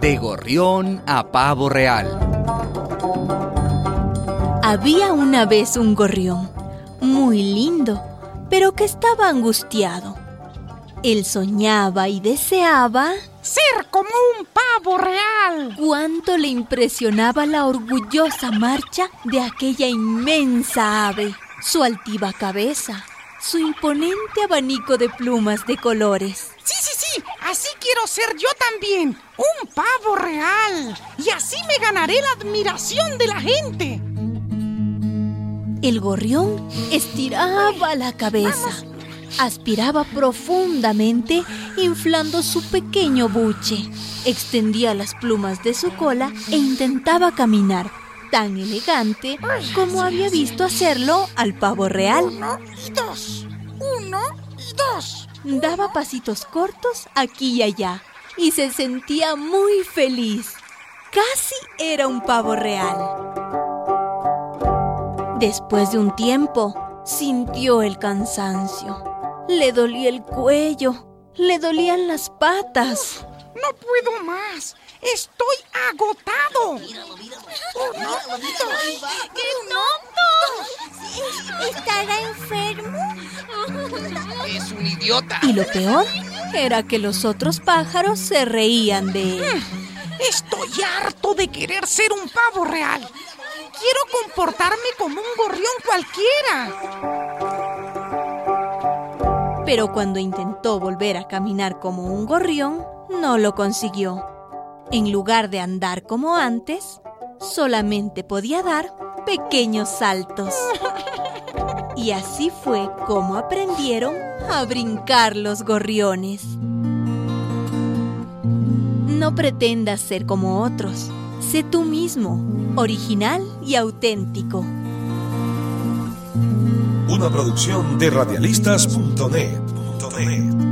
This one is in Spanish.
De gorrión a pavo real. Había una vez un gorrión, muy lindo, pero que estaba angustiado. Él soñaba y deseaba ser como un pavo real. Cuánto le impresionaba la orgullosa marcha de aquella inmensa ave, su altiva cabeza, su imponente abanico de plumas de colores. Sí, sí, así quiero ser yo también, un pavo real. Y así me ganaré la admiración de la gente. El gorrión estiraba la cabeza, aspiraba profundamente, inflando su pequeño buche, extendía las plumas de su cola e intentaba caminar tan elegante como había visto hacerlo al pavo real. Uno y dos, uno Daba pasitos cortos aquí y allá y se sentía muy feliz. Casi era un pavo real. Después de un tiempo, sintió el cansancio. Le dolía el cuello, le dolían las patas. No puedo más. Estoy agotado. ¡Qué tonto! ¿Estará enfermo? Es un idiota. Y lo peor era que los otros pájaros se reían de él. Estoy harto de querer ser un pavo real. Quiero comportarme como un gorrión cualquiera. Pero cuando intentó volver a caminar como un gorrión, no lo consiguió. En lugar de andar como antes, solamente podía dar pequeños saltos. Y así fue como aprendieron a brincar los gorriones. No pretendas ser como otros. Sé tú mismo, original y auténtico. Una producción de radialistas.net.